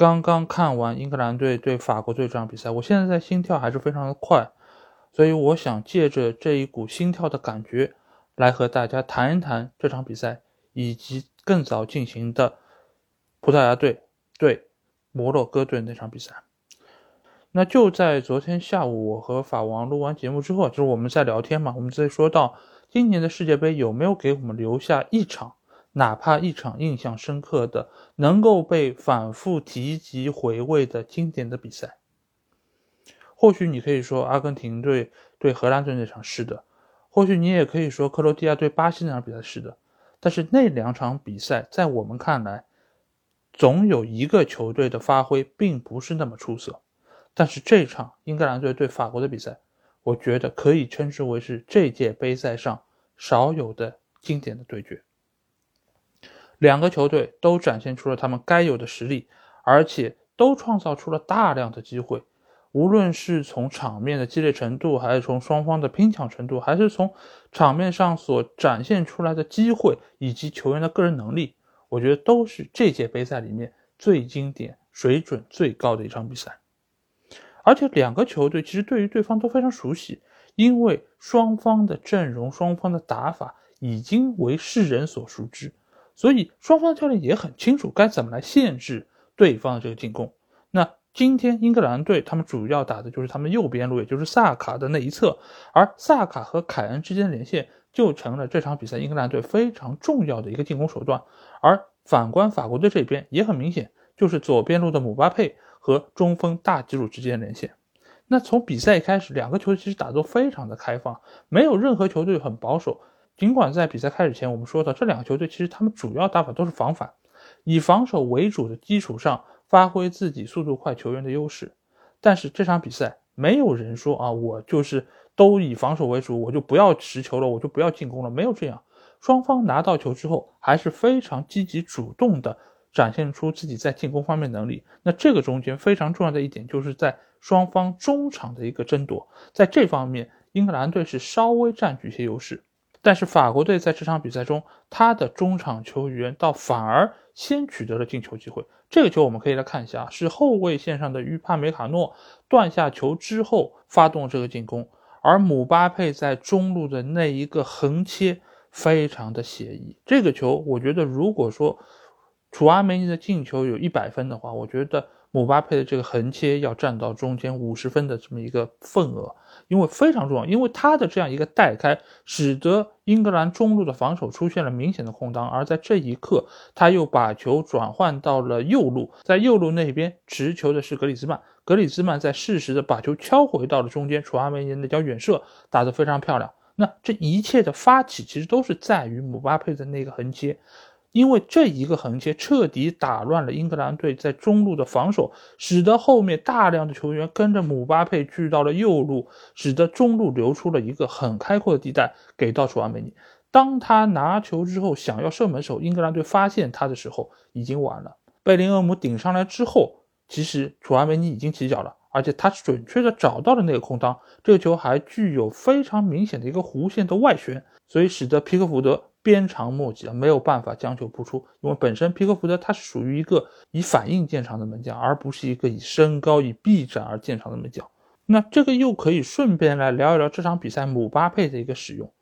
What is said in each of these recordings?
刚刚看完英格兰队对法国队这场比赛，我现在在心跳还是非常的快，所以我想借着这一股心跳的感觉，来和大家谈一谈这场比赛，以及更早进行的葡萄牙队对摩洛哥队那场比赛。那就在昨天下午，我和法王录完节目之后，就是我们在聊天嘛，我们在说到今年的世界杯有没有给我们留下一场。哪怕一场印象深刻的、能够被反复提及回味的经典的比赛，或许你可以说阿根廷队对荷兰队那场是的，或许你也可以说克罗地亚对巴西那场比赛是的，但是那两场比赛在我们看来，总有一个球队的发挥并不是那么出色，但是这场英格兰队对法国的比赛，我觉得可以称之为是这届杯赛上少有的经典的对决。两个球队都展现出了他们该有的实力，而且都创造出了大量的机会。无论是从场面的激烈程度，还是从双方的拼抢程度，还是从场面上所展现出来的机会以及球员的个人能力，我觉得都是这届杯赛里面最经典、水准最高的一场比赛。而且两个球队其实对于对方都非常熟悉，因为双方的阵容、双方的打法已经为世人所熟知。所以双方的教练也很清楚该怎么来限制对方的这个进攻。那今天英格兰队他们主要打的就是他们右边路，也就是萨卡的那一侧，而萨卡和凯恩之间的连线就成了这场比赛英格兰队非常重要的一个进攻手段。而反观法国队这边也很明显，就是左边路的姆巴佩和中锋大吉鲁之间的连线。那从比赛开始，两个球队其实打的都非常的开放，没有任何球队很保守。尽管在比赛开始前，我们说到这两个球队其实他们主要打法都是防反，以防守为主的基础上发挥自己速度快球员的优势。但是这场比赛没有人说啊，我就是都以防守为主，我就不要持球了，我就不要进攻了，没有这样。双方拿到球之后还是非常积极主动的展现出自己在进攻方面能力。那这个中间非常重要的一点就是在双方中场的一个争夺，在这方面英格兰队是稍微占据一些优势。但是法国队在这场比赛中，他的中场球员倒反而先取得了进球机会。这个球我们可以来看一下，是后卫线上的于帕梅卡诺断下球之后发动这个进攻，而姆巴佩在中路的那一个横切非常的写意。这个球我觉得，如果说楚阿梅尼的进球有一百分的话，我觉得。姆巴佩的这个横切要占到中间五十分的这么一个份额，因为非常重要，因为他的这样一个带开，使得英格兰中路的防守出现了明显的空当，而在这一刻，他又把球转换到了右路，在右路那边持球的是格里兹曼，格里兹曼在适时的把球敲回到了中间，楚阿梅尼那脚远射打得非常漂亮。那这一切的发起其实都是在于姆巴佩的那个横切。因为这一个横切彻底打乱了英格兰队在中路的防守，使得后面大量的球员跟着姆巴佩聚到了右路，使得中路留出了一个很开阔的地带给到楚阿梅尼。当他拿球之后想要射门时候，英格兰队发现他的时候已经晚了。贝林厄姆顶上来之后，其实楚阿梅尼已经起脚了，而且他准确的找到了那个空当，这个球还具有非常明显的一个弧线的外旋，所以使得皮克福德。鞭长莫及啊，没有办法将球扑出，因为本身皮克福德他是属于一个以反应见长的门将，而不是一个以身高以臂展而见长的门将。那这个又可以顺便来聊一聊这场比赛姆巴佩的一个使用，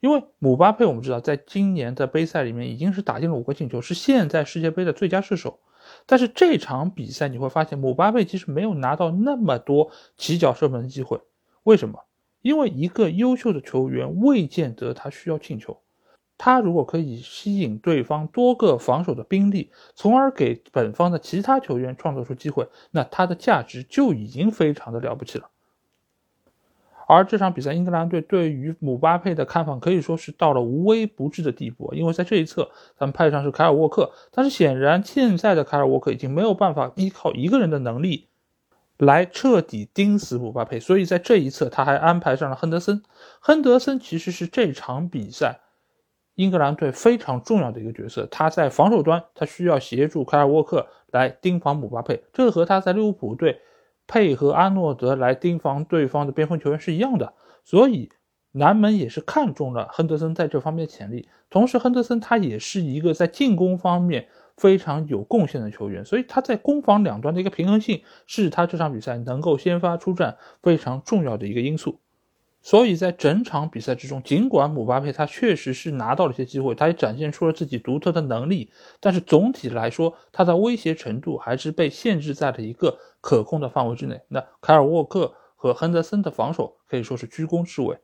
因为姆巴佩我们知道，在今年的杯赛里面已经是打进了五个进球，是现在世界杯的最佳射手。但是这场比赛你会发现，姆巴佩其实没有拿到那么多起脚射门的机会。为什么？因为一个优秀的球员未见得他需要进球。他如果可以吸引对方多个防守的兵力，从而给本方的其他球员创造出机会，那他的价值就已经非常的了不起了。而这场比赛，英格兰队对于姆巴佩的看防可以说是到了无微不至的地步。因为在这一侧，他们派上是凯尔沃克，但是显然现在的凯尔沃克已经没有办法依靠一个人的能力来彻底盯死姆巴佩，所以在这一侧他还安排上了亨德森。亨德森其实是这场比赛英格兰队非常重要的一个角色，他在防守端，他需要协助凯尔沃克来盯防姆巴佩，这个和他在利物浦队。配合阿诺德来盯防对方的边锋球员是一样的，所以南门也是看中了亨德森在这方面的潜力。同时，亨德森他也是一个在进攻方面非常有贡献的球员，所以他在攻防两端的一个平衡性是他这场比赛能够先发出战非常重要的一个因素。所以在整场比赛之中，尽管姆巴佩他确实是拿到了一些机会，他也展现出了自己独特的能力，但是总体来说，他的威胁程度还是被限制在了一个可控的范围之内。那凯尔沃克和亨德森的防守可以说是居功至伟。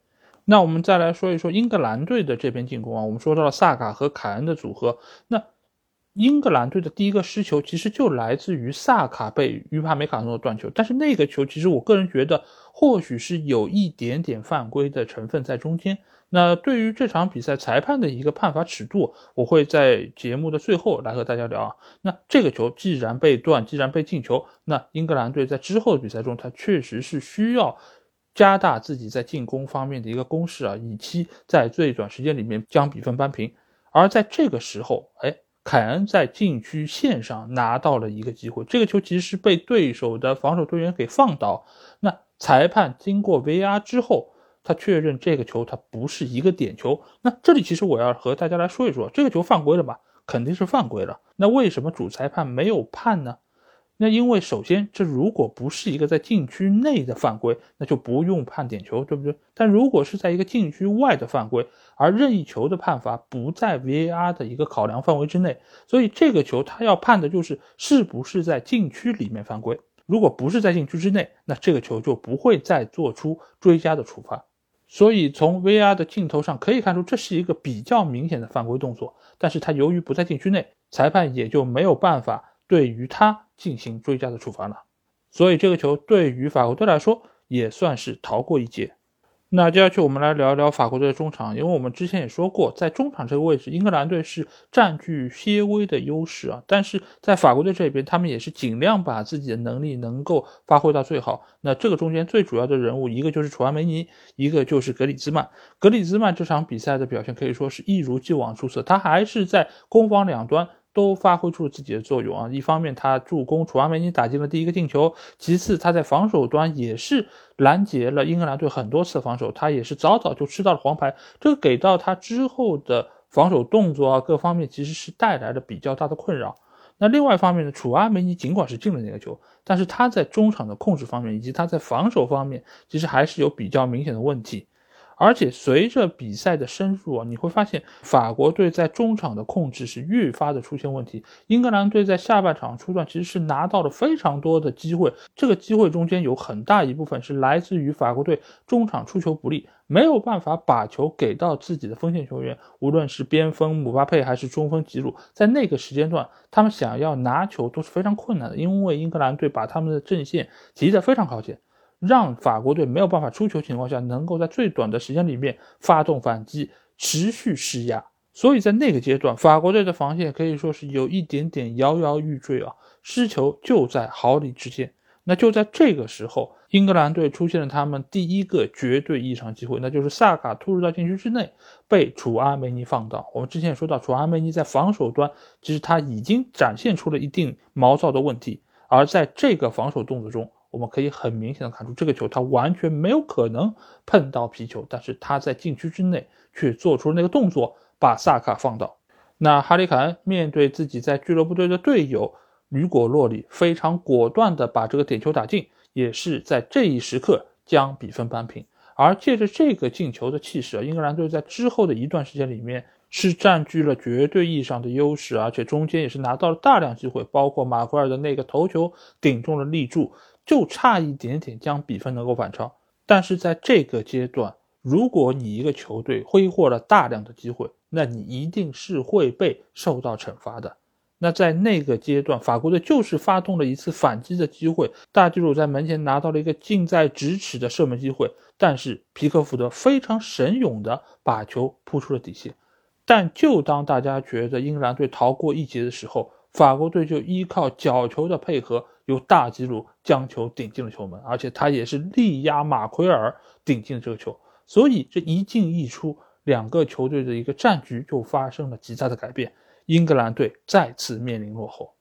那我们再来说一说英格兰队的这边进攻啊，我们说到了萨卡和凯恩的组合，那。英格兰队的第一个失球其实就来自于萨卡被于帕梅卡诺断球，但是那个球其实我个人觉得或许是有一点点犯规的成分在中间。那对于这场比赛裁判的一个判罚尺度，我会在节目的最后来和大家聊啊。那这个球既然被断，既然被进球，那英格兰队在之后的比赛中，他确实是需要加大自己在进攻方面的一个攻势啊，以期在最短时间里面将比分扳平。而在这个时候，哎。凯恩在禁区线上拿到了一个机会，这个球其实是被对手的防守队员给放倒。那裁判经过 VR 之后，他确认这个球它不是一个点球。那这里其实我要和大家来说一说，这个球犯规了吧？肯定是犯规了。那为什么主裁判没有判呢？那因为首先，这如果不是一个在禁区内的犯规，那就不用判点球，对不对？但如果是在一个禁区外的犯规，而任意球的判罚不在 VAR 的一个考量范围之内，所以这个球他要判的就是是不是在禁区里面犯规。如果不是在禁区之内，那这个球就不会再做出追加的处罚。所以从 VAR 的镜头上可以看出，这是一个比较明显的犯规动作，但是他由于不在禁区内，裁判也就没有办法。对于他进行追加的处罚了，所以这个球对于法国队来说也算是逃过一劫。那接下去我们来聊一聊法国队的中场，因为我们之前也说过，在中场这个位置，英格兰队是占据些微的优势啊。但是在法国队这边，他们也是尽量把自己的能力能够发挥到最好。那这个中间最主要的人物，一个就是楚阿梅尼，一个就是格里兹曼。格里兹曼这场比赛的表现可以说是一如既往出色，他还是在攻防两端。都发挥出了自己的作用啊！一方面，他助攻楚阿梅尼打进了第一个进球；其次，他在防守端也是拦截了英格兰队很多次防守，他也是早早就吃到了黄牌。这个给到他之后的防守动作啊，各方面其实是带来了比较大的困扰。那另外一方面呢，楚阿梅尼尽管是进了那个球，但是他在中场的控制方面以及他在防守方面，其实还是有比较明显的问题。而且随着比赛的深入啊，你会发现法国队在中场的控制是愈发的出现问题。英格兰队在下半场初段其实是拿到了非常多的机会，这个机会中间有很大一部分是来自于法国队中场出球不利，没有办法把球给到自己的锋线球员，无论是边锋姆巴佩还是中锋吉鲁，在那个时间段他们想要拿球都是非常困难的，因为英格兰队把他们的阵线提得非常靠前。让法国队没有办法出球情况下，能够在最短的时间里面发动反击，持续施压。所以在那个阶段，法国队的防线可以说是有一点点摇摇欲坠啊，失球就在毫厘之间。那就在这个时候，英格兰队出现了他们第一个绝对异常机会，那就是萨卡突入到禁区之内，被楚阿梅尼放倒。我们之前也说到，楚阿梅尼在防守端其实他已经展现出了一定毛躁的问题，而在这个防守动作中。我们可以很明显的看出，这个球他完全没有可能碰到皮球，但是他在禁区之内却做出了那个动作，把萨卡放倒。那哈里凯恩面对自己在俱乐部队的队友吕果洛里，非常果断的把这个点球打进，也是在这一时刻将比分扳平。而借着这个进球的气势，英格兰队在之后的一段时间里面是占据了绝对意义上的优势，而且中间也是拿到了大量机会，包括马奎尔的那个头球顶中了立柱。就差一点点将比分能够反超，但是在这个阶段，如果你一个球队挥霍了大量的机会，那你一定是会被受到惩罚的。那在那个阶段，法国队就是发动了一次反击的机会，大基鲁在门前拿到了一个近在咫尺的射门机会，但是皮克福德非常神勇的把球扑出了底线。但就当大家觉得英格兰队逃过一劫的时候，法国队就依靠角球的配合，由大吉鲁将球顶进了球门，而且他也是力压马奎尔顶进了这个球。所以这一进一出，两个球队的一个战局就发生了极大的改变。英格兰队再次面临落后，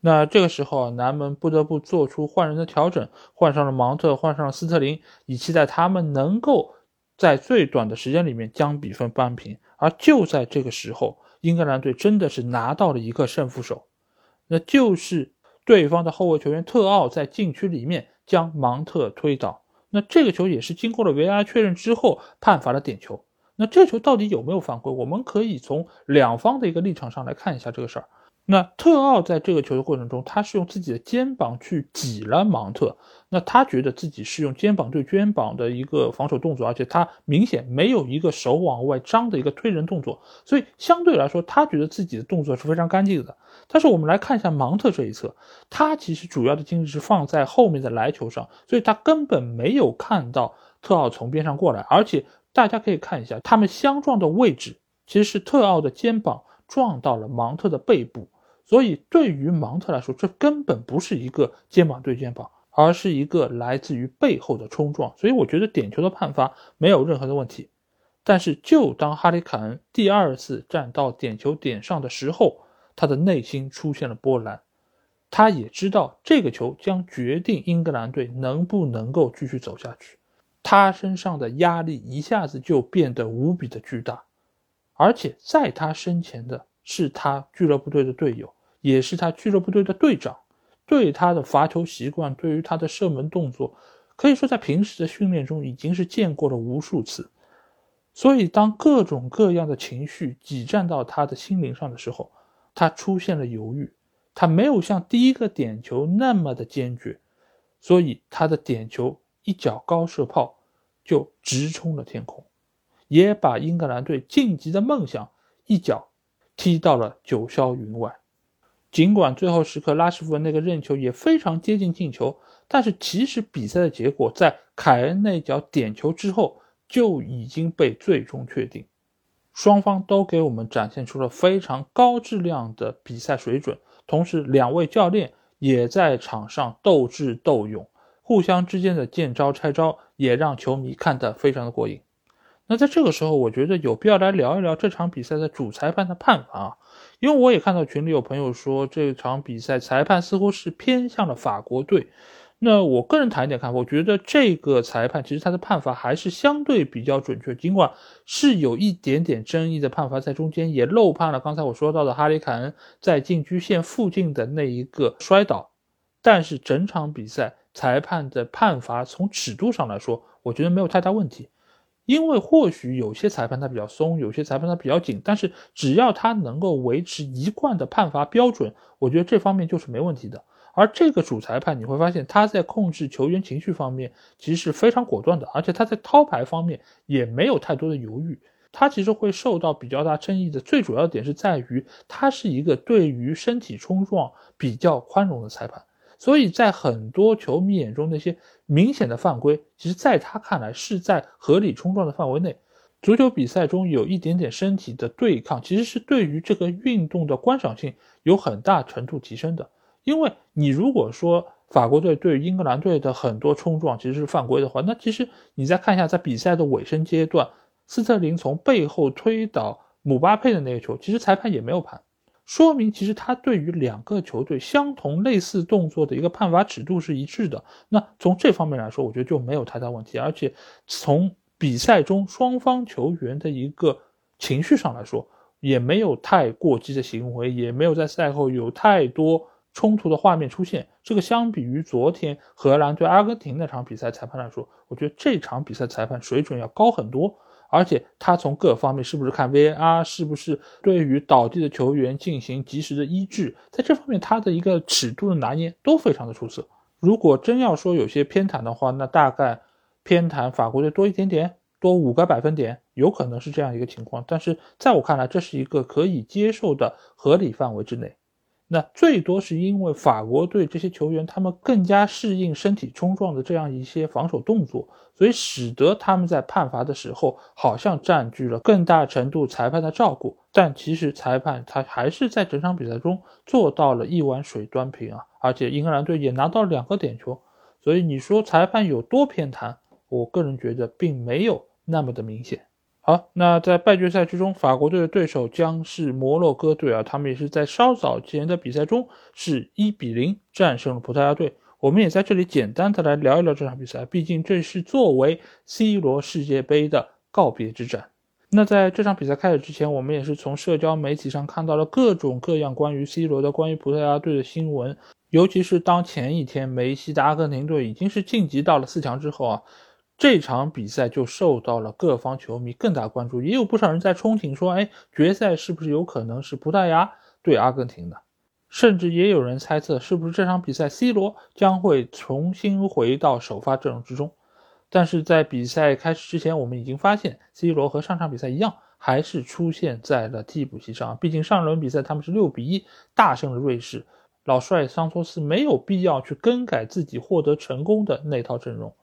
那这个时候南门不得不做出换人的调整，换上了芒特，换上了斯特林，以期待他们能够在最短的时间里面将比分扳平。而就在这个时候，英格兰队真的是拿到了一个胜负手，那就是对方的后卫球员特奥在禁区里面将芒特推倒，那这个球也是经过了 VR 确认之后判罚了点球。那这球到底有没有犯规？我们可以从两方的一个立场上来看一下这个事儿。那特奥在这个球的过程中，他是用自己的肩膀去挤了芒特，那他觉得自己是用肩膀对肩膀的一个防守动作，而且他明显没有一个手往外张的一个推人动作，所以相对来说，他觉得自己的动作是非常干净的。但是我们来看一下芒特这一侧，他其实主要的精力是放在后面的来球上，所以他根本没有看到特奥从边上过来，而且。大家可以看一下，他们相撞的位置其实是特奥的肩膀撞到了芒特的背部，所以对于芒特来说，这根本不是一个肩膀对肩膀，而是一个来自于背后的冲撞。所以我觉得点球的判罚没有任何的问题。但是就当哈里凯恩第二次站到点球点上的时候，他的内心出现了波澜，他也知道这个球将决定英格兰队能不能够继续走下去。他身上的压力一下子就变得无比的巨大，而且在他身前的是他俱乐部队的队友，也是他俱乐部队的队长，对他的罚球习惯，对于他的射门动作，可以说在平时的训练中已经是见过了无数次。所以，当各种各样的情绪挤占到他的心灵上的时候，他出现了犹豫，他没有像第一个点球那么的坚决，所以他的点球。一脚高射炮就直冲了天空，也把英格兰队晋级的梦想一脚踢到了九霄云外。尽管最后时刻拉什福德那个任球也非常接近进球，但是其实比赛的结果在凯恩那脚点球之后就已经被最终确定。双方都给我们展现出了非常高质量的比赛水准，同时两位教练也在场上斗智斗勇。互相之间的见招拆招，也让球迷看得非常的过瘾。那在这个时候，我觉得有必要来聊一聊这场比赛的主裁判的判罚啊，因为我也看到群里有朋友说这场比赛裁判似乎是偏向了法国队。那我个人谈一点看法，我觉得这个裁判其实他的判罚还是相对比较准确，尽管是有一点点争议的判罚在中间，也漏判了刚才我说到的哈里凯恩在禁区线附近的那一个摔倒，但是整场比赛。裁判的判罚从尺度上来说，我觉得没有太大问题，因为或许有些裁判他比较松，有些裁判他比较紧，但是只要他能够维持一贯的判罚标准，我觉得这方面就是没问题的。而这个主裁判你会发现他在控制球员情绪方面其实是非常果断的，而且他在掏牌方面也没有太多的犹豫。他其实会受到比较大争议的最主要点是在于他是一个对于身体冲撞比较宽容的裁判。所以在很多球迷眼中，那些明显的犯规，其实在他看来是在合理冲撞的范围内。足球比赛中有一点点身体的对抗，其实是对于这个运动的观赏性有很大程度提升的。因为你如果说法国队对英格兰队的很多冲撞其实是犯规的话，那其实你再看一下，在比赛的尾声阶段，斯特林从背后推倒姆巴佩的那个球，其实裁判也没有判。说明其实他对于两个球队相同类似动作的一个判罚尺度是一致的。那从这方面来说，我觉得就没有太大问题。而且从比赛中双方球员的一个情绪上来说，也没有太过激的行为，也没有在赛后有太多冲突的画面出现。这个相比于昨天荷兰对阿根廷那场比赛裁判来说，我觉得这场比赛裁判水准要高很多。而且他从各方面是不是看 VAR，是不是对于倒地的球员进行及时的医治，在这方面他的一个尺度的拿捏都非常的出色。如果真要说有些偏袒的话，那大概偏袒法国队多一点点，多五个百分点，有可能是这样一个情况。但是在我看来，这是一个可以接受的合理范围之内。那最多是因为法国队这些球员他们更加适应身体冲撞的这样一些防守动作，所以使得他们在判罚的时候好像占据了更大程度裁判的照顾。但其实裁判他还是在整场比赛中做到了一碗水端平啊，而且英格兰队也拿到了两个点球。所以你说裁判有多偏袒？我个人觉得并没有那么的明显。好，那在半决赛之中，法国队的对手将是摩洛哥队啊，他们也是在稍早前的比赛中是一比零战胜了葡萄牙队。我们也在这里简单的来聊一聊这场比赛，毕竟这是作为 C 罗世界杯的告别之战。那在这场比赛开始之前，我们也是从社交媒体上看到了各种各样关于 C 罗的、关于葡萄牙队的新闻，尤其是当前一天梅西的阿根廷队已经是晋级到了四强之后啊。这场比赛就受到了各方球迷更大关注，也有不少人在憧憬说：“哎，决赛是不是有可能是葡萄牙对阿根廷的？”甚至也有人猜测，是不是这场比赛 C 罗将会重新回到首发阵容之中？但是在比赛开始之前，我们已经发现 C 罗和上场比赛一样，还是出现在了替补席上。毕竟上轮比赛他们是六比一大胜了瑞士，老帅桑托斯没有必要去更改自己获得成功的那套阵容。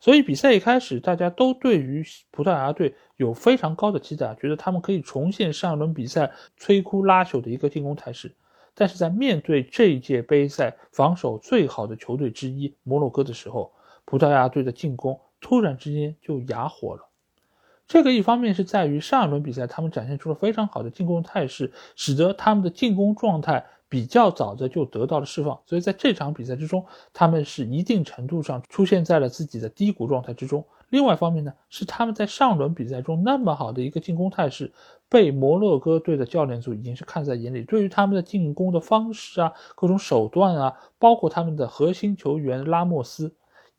所以比赛一开始，大家都对于葡萄牙队有非常高的期待，觉得他们可以重现上一轮比赛摧枯拉朽的一个进攻态势。但是在面对这一届杯赛防守最好的球队之一摩洛哥的时候，葡萄牙队的进攻突然之间就哑火了。这个一方面是在于上一轮比赛他们展现出了非常好的进攻态势，使得他们的进攻状态。比较早的就得到了释放，所以在这场比赛之中，他们是一定程度上出现在了自己的低谷状态之中。另外一方面呢，是他们在上轮比赛中那么好的一个进攻态势，被摩洛哥队的教练组已经是看在眼里，对于他们的进攻的方式啊、各种手段啊，包括他们的核心球员拉莫斯，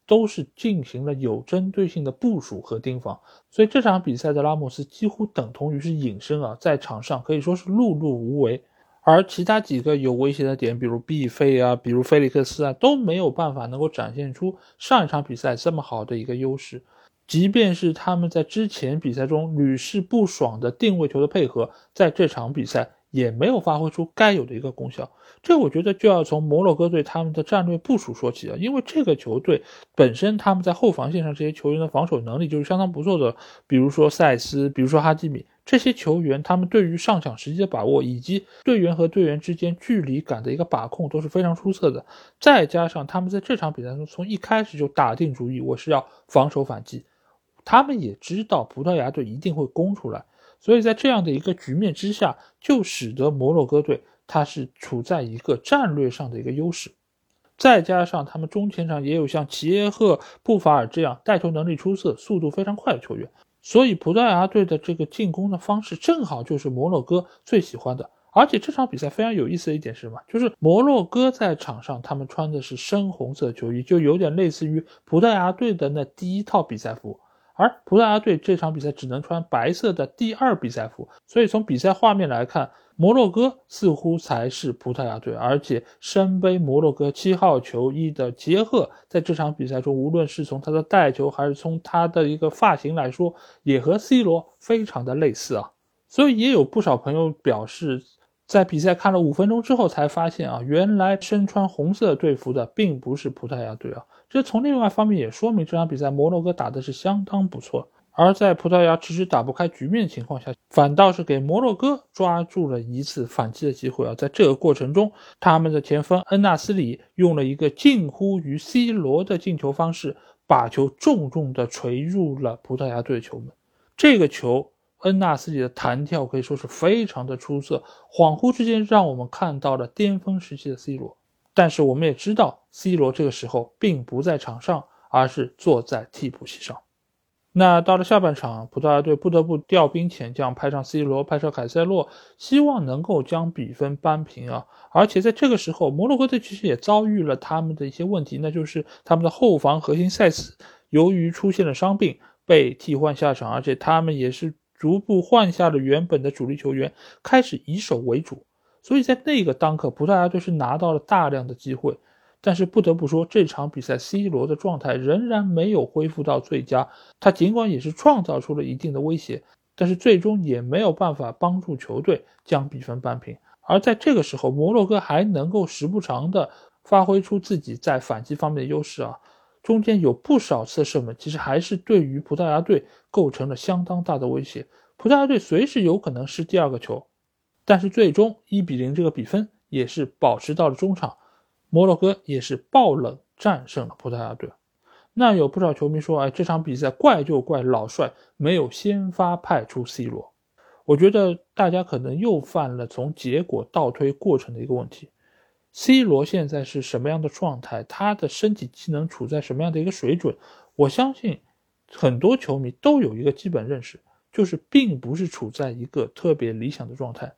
都是进行了有针对性的部署和盯防。所以这场比赛的拉莫斯几乎等同于是隐身啊，在场上可以说是碌碌无为。而其他几个有威胁的点，比如毕费啊，比如菲利克斯啊，都没有办法能够展现出上一场比赛这么好的一个优势。即便是他们在之前比赛中屡试不爽的定位球的配合，在这场比赛也没有发挥出该有的一个功效。这我觉得就要从摩洛哥队他们的战略部署说起了，因为这个球队本身他们在后防线上这些球员的防守能力就是相当不错的，比如说塞斯，比如说哈基米。这些球员，他们对于上抢时机的把握，以及队员和队员之间距离感的一个把控都是非常出色的。再加上他们在这场比赛中从一开始就打定主意，我是要防守反击。他们也知道葡萄牙队一定会攻出来，所以在这样的一个局面之下，就使得摩洛哥队他是处在一个战略上的一个优势。再加上他们中前场也有像齐耶赫、布法尔这样带球能力出色、速度非常快的球员。所以葡萄牙队的这个进攻的方式正好就是摩洛哥最喜欢的，而且这场比赛非常有意思的一点是什么？就是摩洛哥在场上他们穿的是深红色球衣，就有点类似于葡萄牙队的那第一套比赛服。而葡萄牙队这场比赛只能穿白色的第二比赛服，所以从比赛画面来看，摩洛哥似乎才是葡萄牙队。而且身背摩洛哥七号球衣的杰赫，在这场比赛中，无论是从他的带球还是从他的一个发型来说，也和 C 罗非常的类似啊。所以也有不少朋友表示。在比赛看了五分钟之后，才发现啊，原来身穿红色队服的并不是葡萄牙队啊。这从另外方面也说明这场比赛摩洛哥打的是相当不错。而在葡萄牙迟迟打不开局面的情况下，反倒是给摩洛哥抓住了一次反击的机会啊。在这个过程中，他们的前锋恩纳斯里用了一个近乎于 C 罗的进球方式，把球重重地锤入了葡萄牙队的球门。这个球。恩纳斯里的弹跳可以说是非常的出色，恍惚之间让我们看到了巅峰时期的 C 罗。但是我们也知道，C 罗这个时候并不在场上，而是坐在替补席上。那到了下半场，葡萄牙队不得不调兵遣将，派上 C 罗，派上凯塞洛，希望能够将比分扳平啊！而且在这个时候，摩洛哥队其实也遭遇了他们的一些问题，那就是他们的后防核心塞斯由于出现了伤病被替换下场，而且他们也是。逐步换下了原本的主力球员，开始以守为主，所以在那个当刻，葡萄牙队是拿到了大量的机会。但是不得不说，这场比赛 C 罗的状态仍然没有恢复到最佳。他尽管也是创造出了一定的威胁，但是最终也没有办法帮助球队将比分扳平。而在这个时候，摩洛哥还能够时不常的发挥出自己在反击方面的优势啊，中间有不少次射门，其实还是对于葡萄牙队构成了相当大的威胁。葡萄牙队随时有可能失第二个球，但是最终一比零这个比分也是保持到了中场，摩洛哥也是爆冷战胜了葡萄牙队。那有不少球迷说，哎，这场比赛怪就怪老帅没有先发派出 C 罗。我觉得大家可能又犯了从结果倒推过程的一个问题。C 罗现在是什么样的状态？他的身体机能处在什么样的一个水准？我相信很多球迷都有一个基本认识。就是并不是处在一个特别理想的状态，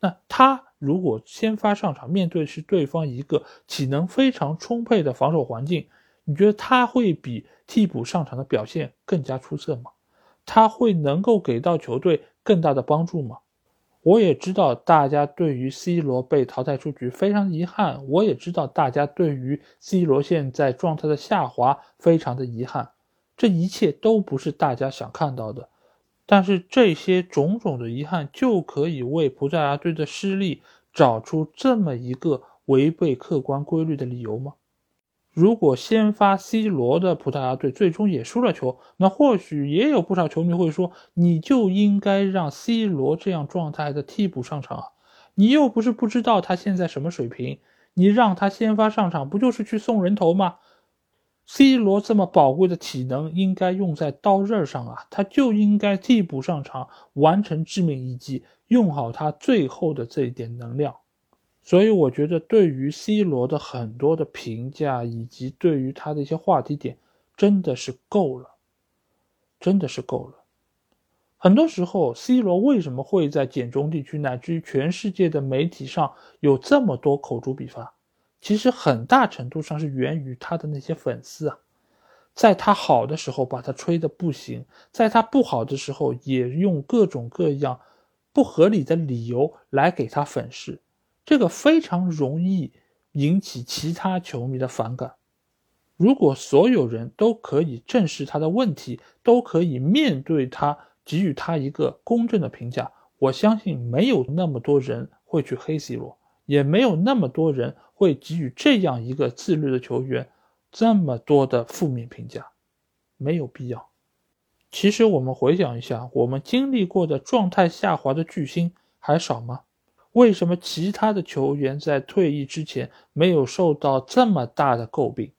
那他如果先发上场，面对是对方一个体能非常充沛的防守环境，你觉得他会比替补上场的表现更加出色吗？他会能够给到球队更大的帮助吗？我也知道大家对于 C 罗被淘汰出局非常遗憾，我也知道大家对于 C 罗现在状态的下滑非常的遗憾，这一切都不是大家想看到的。但是这些种种的遗憾，就可以为葡萄牙队的失利找出这么一个违背客观规律的理由吗？如果先发 C 罗的葡萄牙队最终也输了球，那或许也有不少球迷会说，你就应该让 C 罗这样状态的替补上场啊！你又不是不知道他现在什么水平，你让他先发上场，不就是去送人头吗？C 罗这么宝贵的体能应该用在刀刃上啊，他就应该替补上场完成致命一击，用好他最后的这一点能量。所以我觉得，对于 C 罗的很多的评价以及对于他的一些话题点，真的是够了，真的是够了。很多时候，C 罗为什么会在简中地区乃至于全世界的媒体上有这么多口诛笔伐？其实很大程度上是源于他的那些粉丝啊，在他好的时候把他吹得不行，在他不好的时候也用各种各样不合理的理由来给他粉饰，这个非常容易引起其他球迷的反感。如果所有人都可以正视他的问题，都可以面对他，给予他一个公正的评价，我相信没有那么多人会去黑 C 罗。也没有那么多人会给予这样一个自律的球员这么多的负面评价，没有必要。其实我们回想一下，我们经历过的状态下滑的巨星还少吗？为什么其他的球员在退役之前没有受到这么大的诟病？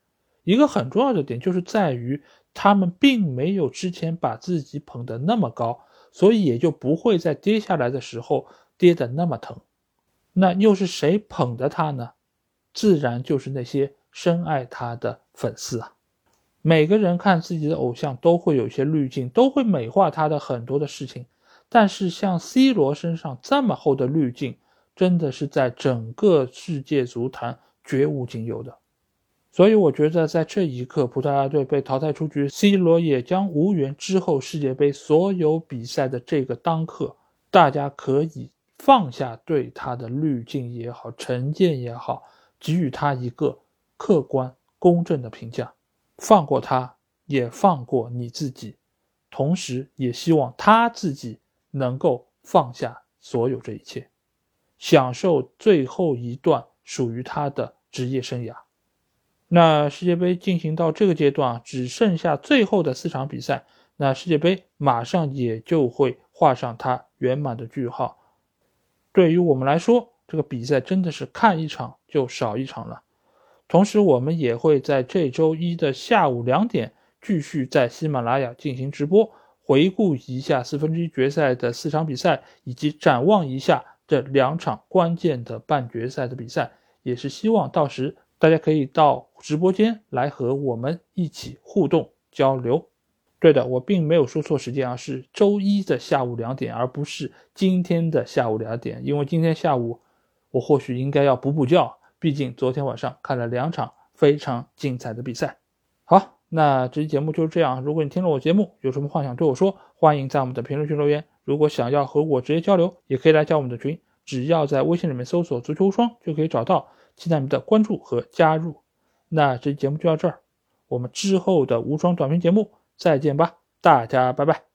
一个很重要的点就是在于他们并没有之前把自己捧得那么高，所以也就不会在跌下来的时候跌得那么疼。那又是谁捧的他呢？自然就是那些深爱他的粉丝啊！每个人看自己的偶像都会有一些滤镜，都会美化他的很多的事情。但是像 C 罗身上这么厚的滤镜，真的是在整个世界足坛绝无仅有的。所以我觉得，在这一刻，葡萄牙队被淘汰出局，C 罗也将无缘之后世界杯所有比赛的这个当刻，大家可以。放下对他的滤镜也好，成见也好，给予他一个客观公正的评价，放过他，也放过你自己，同时也希望他自己能够放下所有这一切，享受最后一段属于他的职业生涯。那世界杯进行到这个阶段啊，只剩下最后的四场比赛，那世界杯马上也就会画上它圆满的句号。对于我们来说，这个比赛真的是看一场就少一场了。同时，我们也会在这周一的下午两点继续在喜马拉雅进行直播，回顾一下四分之一决赛的四场比赛，以及展望一下这两场关键的半决赛的比赛。也是希望到时大家可以到直播间来和我们一起互动交流。对的，我并没有说错时间啊，是周一的下午两点，而不是今天的下午两点。因为今天下午我或许应该要补补觉，毕竟昨天晚上看了两场非常精彩的比赛。好，那这期节目就是这样。如果你听了我节目，有什么话想对我说，欢迎在我们的评论区留言。如果想要和我直接交流，也可以来加我们的群，只要在微信里面搜索“足球无双”就可以找到。期待你的关注和加入。那这期节目就到这儿，我们之后的无双短评节目。再见吧，大家拜拜。